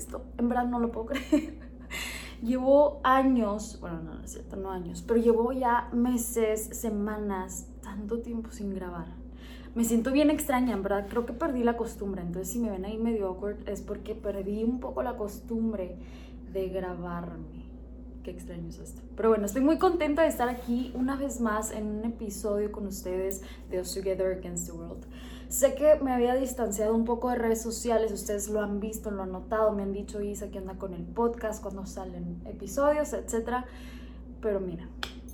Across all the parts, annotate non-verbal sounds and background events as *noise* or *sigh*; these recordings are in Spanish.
esto, en verdad no lo puedo creer. *laughs* llevo años, bueno, no, no es cierto, no años, pero llevo ya meses, semanas, tanto tiempo sin grabar. Me siento bien extraña, en verdad, creo que perdí la costumbre, entonces si me ven ahí medio awkward es porque perdí un poco la costumbre de grabarme. Qué extraño es esto. Pero bueno, estoy muy contenta de estar aquí una vez más en un episodio con ustedes de Us Together Against the World. Sé que me había distanciado un poco de redes sociales, ustedes lo han visto, lo han notado, me han dicho Isa que anda con el podcast cuando salen episodios, etc. Pero mira,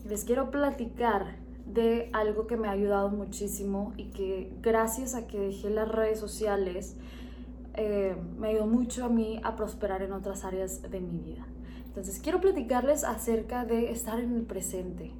les quiero platicar de algo que me ha ayudado muchísimo y que gracias a que dejé las redes sociales eh, me ayudó mucho a mí a prosperar en otras áreas de mi vida. Entonces quiero platicarles acerca de estar en el presente,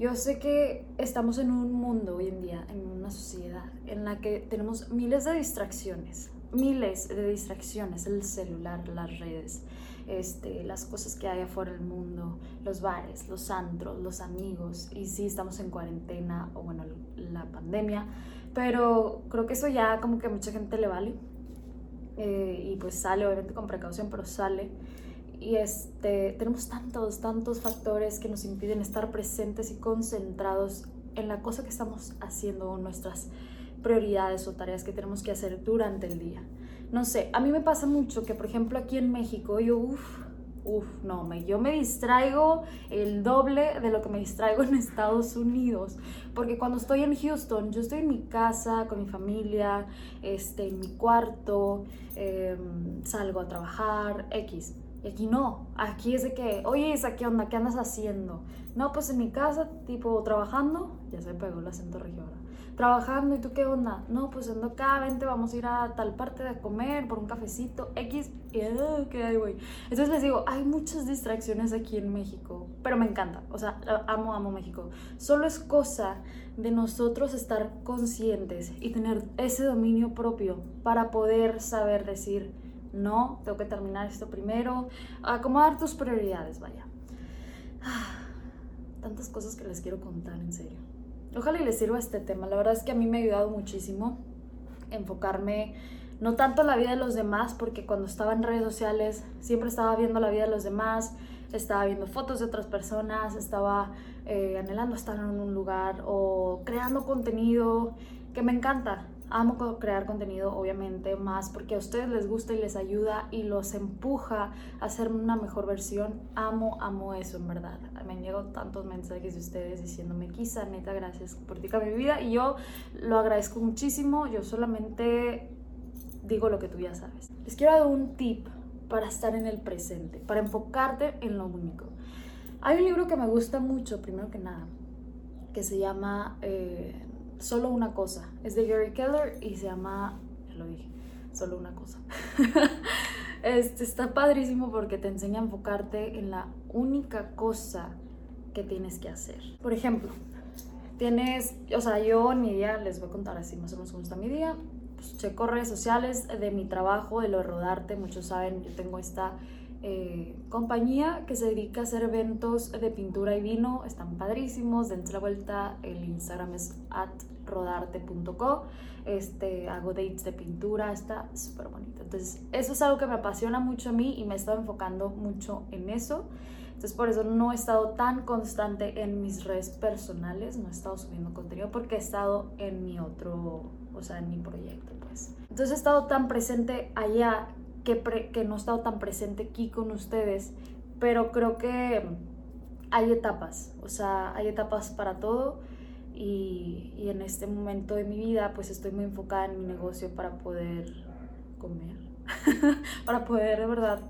yo sé que estamos en un mundo hoy en día, en una sociedad en la que tenemos miles de distracciones, miles de distracciones, el celular, las redes, este, las cosas que hay afuera del mundo, los bares, los antros, los amigos, y sí, estamos en cuarentena o bueno, la pandemia, pero creo que eso ya como que a mucha gente le vale, eh, y pues sale obviamente con precaución, pero sale y este, tenemos tantos, tantos factores que nos impiden estar presentes y concentrados en la cosa que estamos haciendo o nuestras prioridades o tareas que tenemos que hacer durante el día. No sé, a mí me pasa mucho que, por ejemplo, aquí en México, yo, uff, uff, no, me, yo me distraigo el doble de lo que me distraigo en Estados Unidos. Porque cuando estoy en Houston, yo estoy en mi casa, con mi familia, este, en mi cuarto, em, salgo a trabajar, X. Y aquí no, aquí es de que, oye Isa, ¿qué onda? ¿Qué andas haciendo? No, pues en mi casa, tipo trabajando, ya se pegó el acento regio Trabajando, ¿y tú qué onda? No, pues ando acá, vente, vamos a ir a tal parte de comer por un cafecito, X, ¿qué hay, güey? Entonces les digo, hay muchas distracciones aquí en México, pero me encanta, o sea, amo, amo México. Solo es cosa de nosotros estar conscientes y tener ese dominio propio para poder saber decir, no, tengo que terminar esto primero, acomodar tus prioridades, vaya. tantas cosas que les quiero contar, en serio. Ojalá y les sirva este tema. La verdad es que a mí me ha ayudado muchísimo enfocarme no tanto en la vida de los demás, porque cuando estaba en redes sociales siempre estaba viendo la vida de los demás, estaba viendo fotos de otras personas, estaba eh, anhelando estar en un lugar o creando contenido que me encanta. Amo crear contenido, obviamente, más porque a ustedes les gusta y les ayuda y los empuja a hacer una mejor versión. Amo, amo eso, en verdad. Me han llegado tantos mensajes de ustedes diciéndome, quizá, neta, gracias por ti, mi vida. Y yo lo agradezco muchísimo. Yo solamente digo lo que tú ya sabes. Les quiero dar un tip para estar en el presente, para enfocarte en lo único. Hay un libro que me gusta mucho, primero que nada, que se llama... Eh, Solo una cosa. Es de Gary Keller y se llama, ya lo dije, solo una cosa. *laughs* este está padrísimo porque te enseña a enfocarte en la única cosa que tienes que hacer. Por ejemplo, tienes, o sea, yo en mi día, les voy a contar así más o menos cómo está mi día. Pues checo redes sociales de mi trabajo, de lo de rodarte. Muchos saben, yo tengo esta eh, compañía que se dedica a hacer eventos de pintura y vino. Están padrísimos, dense la vuelta. El Instagram es at rodarte.co. Este, hago dates de pintura, está súper bonito. Entonces, eso es algo que me apasiona mucho a mí y me he estado enfocando mucho en eso. Entonces, por eso no he estado tan constante en mis redes personales, no he estado subiendo contenido porque he estado en mi otro, o sea, en mi proyecto, pues. Entonces, he estado tan presente allá que, que no he estado tan presente aquí con ustedes, pero creo que hay etapas, o sea, hay etapas para todo y, y, en este momento de mi vida pues estoy muy enfocada en mi negocio para poder comer, *laughs* para poder de verdad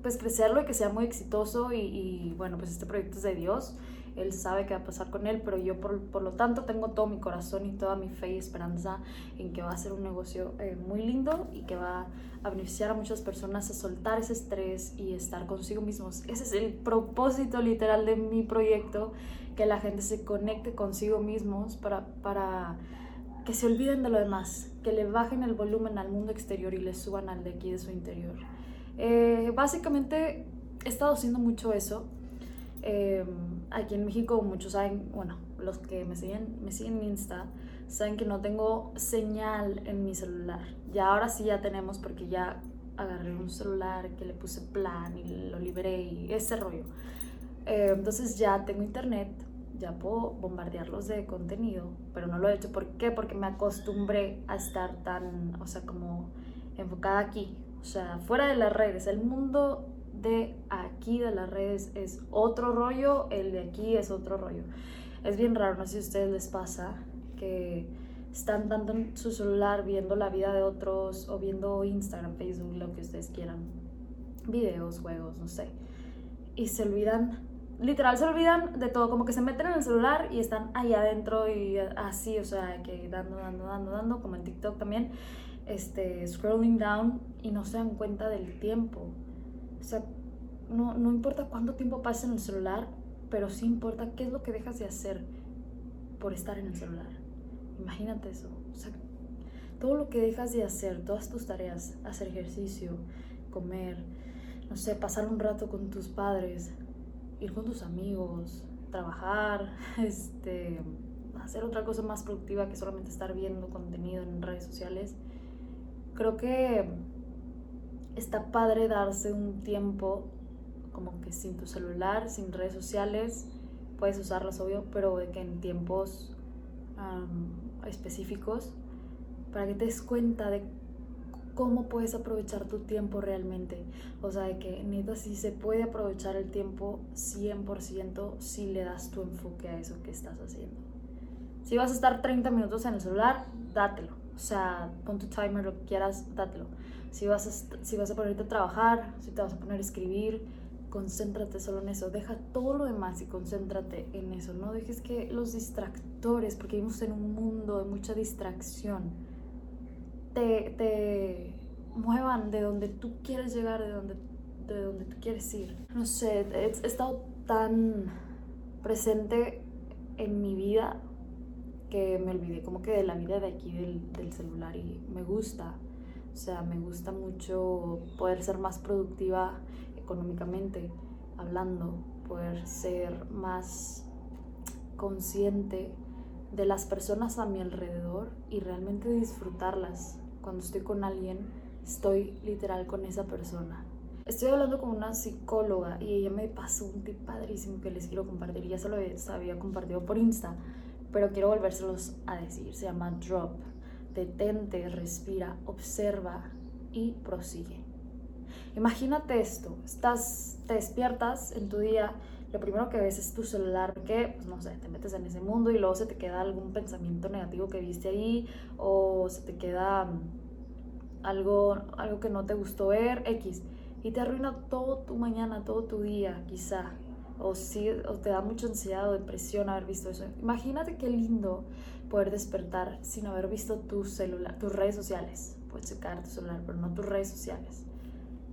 pues crecerlo y que sea muy exitoso y, y, bueno pues este proyecto es de Dios, Él sabe qué va a pasar con Él, pero yo por, por, lo tanto tengo todo mi corazón y toda mi fe y esperanza en que va a ser un negocio eh, muy lindo y que va a beneficiar a muchas personas a soltar ese estrés y estar consigo mismos. Ese es el propósito literal de mi proyecto que la gente se conecte consigo mismos para, para que se olviden de lo demás, que le bajen el volumen al mundo exterior y le suban al de aquí de su interior. Eh, básicamente he estado haciendo mucho eso. Eh, aquí en México muchos saben, bueno, los que me siguen, me siguen en Insta, saben que no tengo señal en mi celular. Ya ahora sí ya tenemos porque ya agarré un celular que le puse plan y lo liberé y ese rollo. Eh, entonces ya tengo internet, ya puedo bombardearlos de contenido, pero no lo he hecho. ¿Por qué? Porque me acostumbré a estar tan, o sea, como enfocada aquí, o sea, fuera de las redes. El mundo de aquí de las redes es otro rollo, el de aquí es otro rollo. Es bien raro, no sé si a ustedes les pasa que están dando en su celular viendo la vida de otros o viendo Instagram, Facebook, lo que ustedes quieran, videos, juegos, no sé. Y se olvidan, literal se olvidan de todo, como que se meten en el celular y están ahí adentro y así, o sea, que dando, dando, dando, dando, como en TikTok también, este, scrolling down y no se dan cuenta del tiempo. O sea, no, no importa cuánto tiempo pasa en el celular, pero sí importa qué es lo que dejas de hacer por estar en el celular. Imagínate eso. Todo lo que dejas de hacer, todas tus tareas, hacer ejercicio, comer, no sé, pasar un rato con tus padres, ir con tus amigos, trabajar, *laughs* este, hacer otra cosa más productiva que solamente estar viendo contenido en redes sociales. Creo que está padre darse un tiempo como que sin tu celular, sin redes sociales, puedes usarlas obvio, pero de que en tiempos específicos para que te des cuenta de cómo puedes aprovechar tu tiempo realmente. O sea, de que neta sí se puede aprovechar el tiempo 100% si le das tu enfoque a eso que estás haciendo. Si vas a estar 30 minutos en el celular, dátelo. O sea, pon tu timer, lo que quieras, dátelo. Si vas a, si vas a ponerte a trabajar, si te vas a poner a escribir, concéntrate solo en eso, deja todo lo demás y concéntrate en eso, no dejes que los distractores, porque vivimos en un mundo de mucha distracción, te, te muevan de donde tú quieres llegar, de donde, de donde tú quieres ir. No sé, he, estado tan presente en mi vida que me olvidé como que de la vida de aquí del, del celular y me gusta. O sea, me gusta mucho poder ser más productiva económicamente hablando, poder ser más consciente de las personas a mi alrededor y realmente disfrutarlas. Cuando estoy con alguien, estoy literal con esa persona. Estoy hablando con una psicóloga y ella me pasó un tip padrísimo que les quiero compartir. Ya se lo había compartido por Insta, pero quiero volvérselos a decir. Se llama Drop. Detente, respira, observa y prosigue. Imagínate esto, estás, te despiertas en tu día, lo primero que ves es tu celular, que, pues no sé, te metes en ese mundo y luego se te queda algún pensamiento negativo que viste ahí o se te queda mm, algo, algo que no te gustó ver, X, y te arruina todo tu mañana, todo tu día, quizá. O, si, o te da mucha ansiedad o depresión haber visto eso. Imagínate qué lindo poder despertar sin haber visto tu celular, tus redes sociales. Puedes checar tu celular, pero no tus redes sociales.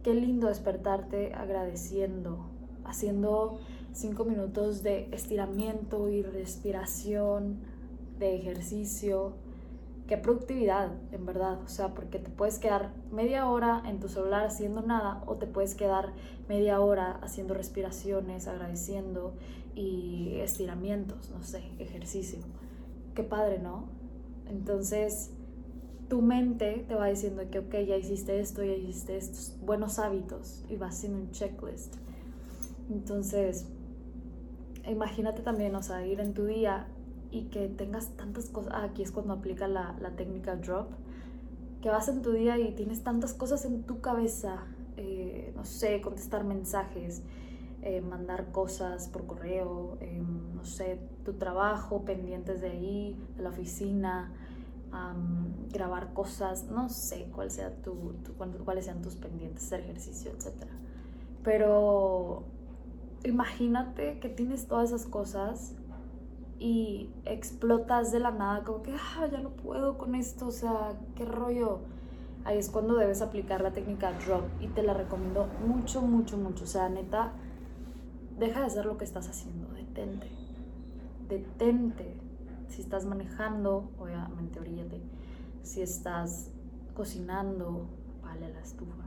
Qué lindo despertarte agradeciendo, haciendo cinco minutos de estiramiento y respiración, de ejercicio. Qué productividad, en verdad. O sea, porque te puedes quedar media hora en tu celular haciendo nada o te puedes quedar media hora haciendo respiraciones, agradeciendo y estiramientos, no sé, ejercicio. Qué padre, ¿no? Entonces, tu mente te va diciendo que, ok, ya hiciste esto, ya hiciste estos buenos hábitos y vas haciendo un checklist. Entonces, imagínate también, o sea, ir en tu día y que tengas tantas cosas, ah, aquí es cuando aplica la, la, técnica drop, que vas en tu día y tienes tantas cosas en tu cabeza, eh, no sé, contestar mensajes, eh, mandar cosas por correo, eh, no sé, tu trabajo, pendientes de ahí, de la oficina, grabar cosas, no sé cuál sea tu, cuáles sean tus pendientes, de ejercicio, etc. Pero imagínate que tienes todas esas cosas y explotas de la nada, como que ah, ya no puedo con esto, o sea, qué rollo. Ahí es cuando debes aplicar la técnica drop y te la recomiendo mucho, mucho, mucho. O sea, neta, deja de hacer lo que estás haciendo, detente, detente, si estás manejando, obviamente oríllate. Si estás cocinando, vale la estufa.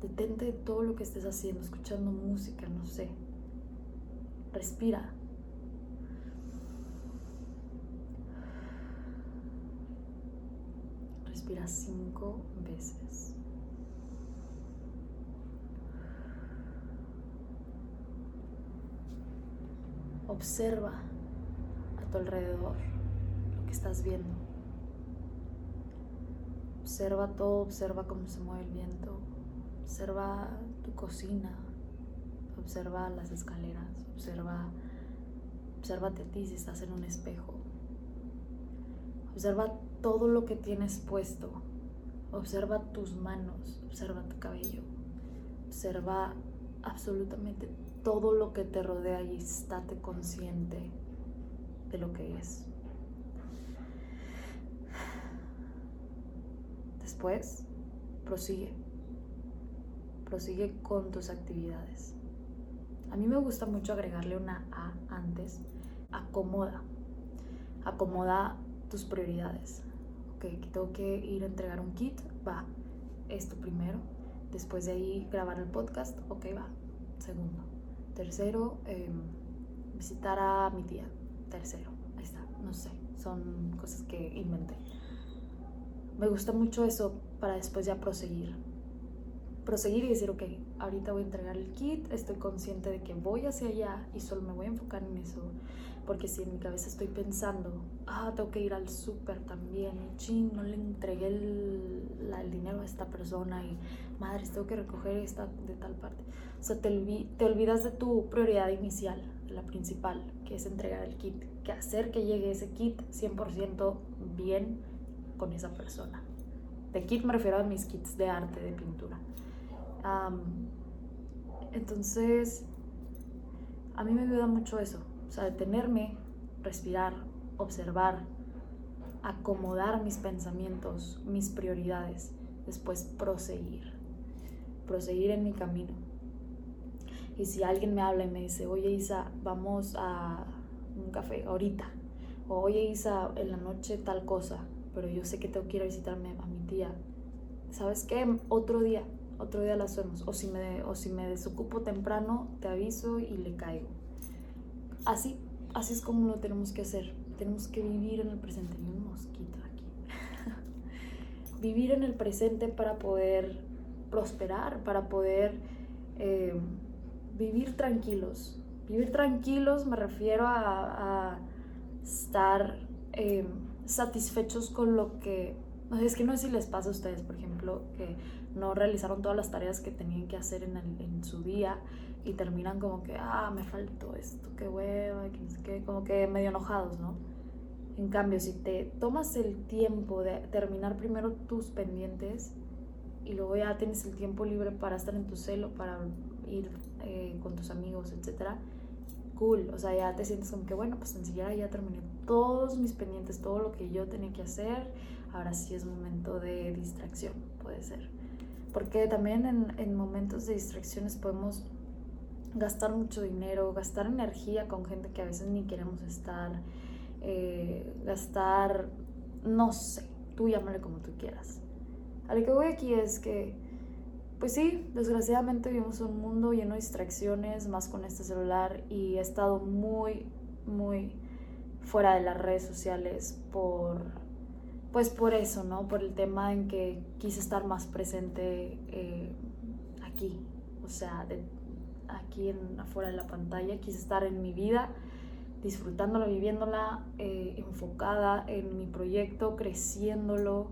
Detente de todo lo que estés haciendo, escuchando música, no sé. Respira. Respira cinco veces. Observa tu alrededor lo que estás viendo. Observa todo, observa cómo se mueve el viento, observa tu cocina, observa las escaleras, observa, obsérvate a ti si estás en un espejo. Observa todo lo que tienes puesto. Observa tus manos, observa tu cabello, observa absolutamente todo lo que te rodea y estate consciente de lo que es. Después, prosigue. Prosigue con tus actividades. A mí me gusta mucho agregarle una A antes. Acomoda. Acomoda tus prioridades. Ok, tengo que ir a entregar un kit. Va, esto primero. Después de ahí grabar el podcast. Ok, va. Segundo. Tercero, em, visitar a mi tía. Tercero. Ahí está. No sé. Son cosas que inventé. Me gusta mucho eso para después ya proseguir. Proseguir y decir, ok, ahorita voy a entregar el kit, estoy consciente de que voy hacia allá y solo me voy a enfocar en eso. Porque si en mi cabeza estoy pensando, ah, tengo que ir al súper también, ching, no le entregué el, el, dinero a esta persona y madre, tengo que recoger esta de tal parte. O sea, te, te olvidas de tu prioridad inicial, la principal, que es entregar el kit, que hacer que llegue ese kit 100% bien con esa persona. De kit me refiero a mis kits de arte, de pintura. entonces, a mí me ayuda mucho eso, o sea, detenerme, respirar, observar, acomodar mis pensamientos, mis prioridades, después proseguir, proseguir en mi camino. Y si alguien me habla y me dice, oye Isa, vamos a un café ahorita, o oye Isa, en la noche tal cosa, pero yo sé que tengo que ir a visitarme a mi tía. ¿Sabes qué? Otro día, otro día la hacemos. O si, me, o si me desocupo temprano, te aviso y le caigo. Así, así es como lo tenemos que hacer. Tenemos que vivir en el presente. Hay un mosquito aquí. *laughs* vivir en el presente para poder prosperar, para poder eh, vivir tranquilos. Vivir tranquilos me refiero a, estar... Eh, satisfechos con lo que... Es que no sé si les pasa a ustedes, por ejemplo, que no realizaron todas las tareas que tenían que hacer en, su día y terminan como que, ah, me faltó esto, qué hueva, que como que medio enojados, ¿no? En cambio, si te tomas el tiempo de terminar primero tus pendientes y luego ya tienes el tiempo libre para estar en tu celo, para ir eh, con tus amigos, etcétera, cool, o sea, ya te sientes como que, bueno, pues en siquiera ya terminé todos mis pendientes, todo lo que yo tenía que hacer, ahora sí es momento de distracción, puede ser. Porque también en, en momentos de distracciones podemos gastar mucho dinero, gastar energía con gente que a veces ni queremos estar, eh, gastar, no sé, tú llámale como tú quieras. A lo que voy aquí es que pues sí, desgraciadamente vivimos un mundo lleno de distracciones, más con este celular, y he estado muy, muy fuera de las redes sociales por, pues por eso, ¿no? Por el tema en que quise estar más presente eh, aquí, o sea, aquí en, afuera de la pantalla, quise estar en mi vida, disfrutándola, viviéndola, eh, enfocada en mi proyecto, creciéndolo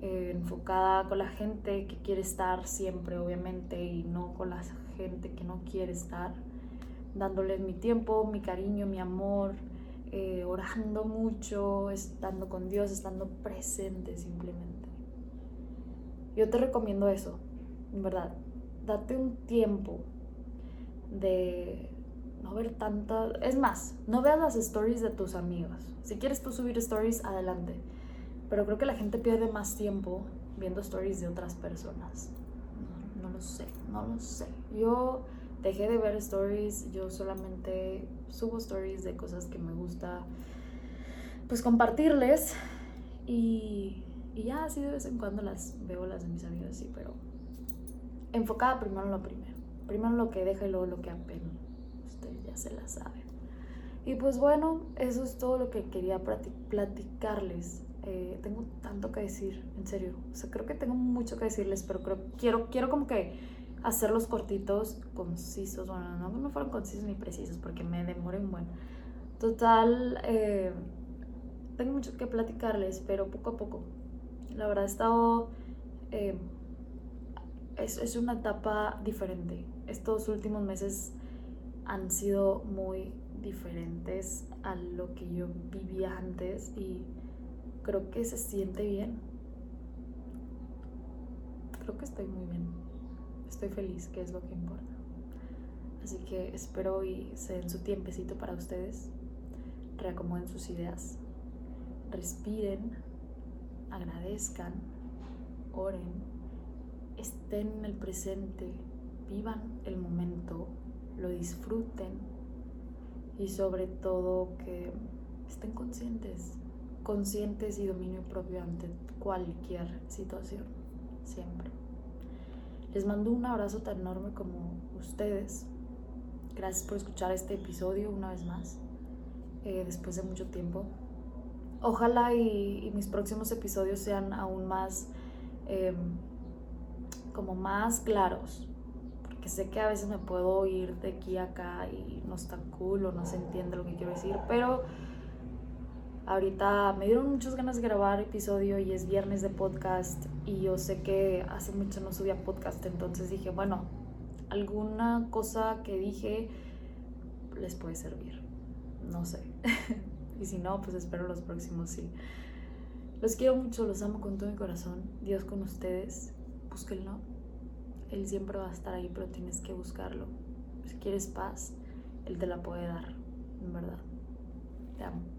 eh, enfocada con la gente que quiere estar siempre, obviamente, y no con la gente que no quiere estar, dándoles mi tiempo, mi cariño, mi amor, eh, orando mucho, estando con Dios, estando presente simplemente. Yo te recomiendo eso, en verdad. Date un tiempo de no ver tanta... Es más, no veas las stories de tus amigos. Si quieres tú subir stories, adelante pero creo que la gente pierde más tiempo viendo stories de otras personas. No, lo sé, no lo sé. Yo dejé de ver stories, yo solamente subo stories de cosas que me gusta pues compartirles y, y ya así de vez en cuando las veo las de mis amigos, sí, pero enfocada primero en lo primero. Primero lo que deja y luego lo que apena. Ustedes ya se la saben. Y pues bueno, eso es todo lo que quería platicarles eh, tengo tanto que decir, en serio. O sea, creo que tengo mucho que decirles, pero creo, quiero, quiero como que hacerlos cortitos, concisos, bueno, no, no fueron concisos ni precisos porque me demoré un. Total, eh, tengo mucho que platicarles, pero poco a poco. La verdad he estado... Eh, es, es una etapa diferente. Estos últimos meses han sido muy diferentes a lo que yo vivía antes y creo que se siente bien. Creo que estoy muy bien. Estoy feliz, que es lo que importa. Así que espero y se den su tiempecito para ustedes. Reacomoden sus ideas. Respiren. Agradezcan. Oren. Estén en el presente. Vivan el momento. Lo disfruten y sobre todo que estén conscientes, conscientes y dominio propio ante cualquier situación, siempre. Les mando un abrazo tan enorme como ustedes. Gracias por escuchar este episodio una vez más, eh, después de mucho tiempo. Ojalá y, mis próximos episodios sean aún más, em, como más claros, sé que a veces me puedo ir de aquí a acá y no está cool o no se entiende lo que quiero decir, pero ahorita me dieron muchas ganas de grabar episodio y es viernes de podcast y yo sé que hace mucho no subía podcast, entonces dije, bueno, alguna cosa que dije les puede servir, no sé. *laughs* y si no, pues espero los próximos sí. Los quiero mucho, los amo con todo mi corazón. Dios con ustedes. Búsquenlo. Él siempre va a estar ahí, pero tienes que buscarlo. Si quieres paz, Él te la puede dar, en verdad. Te amo.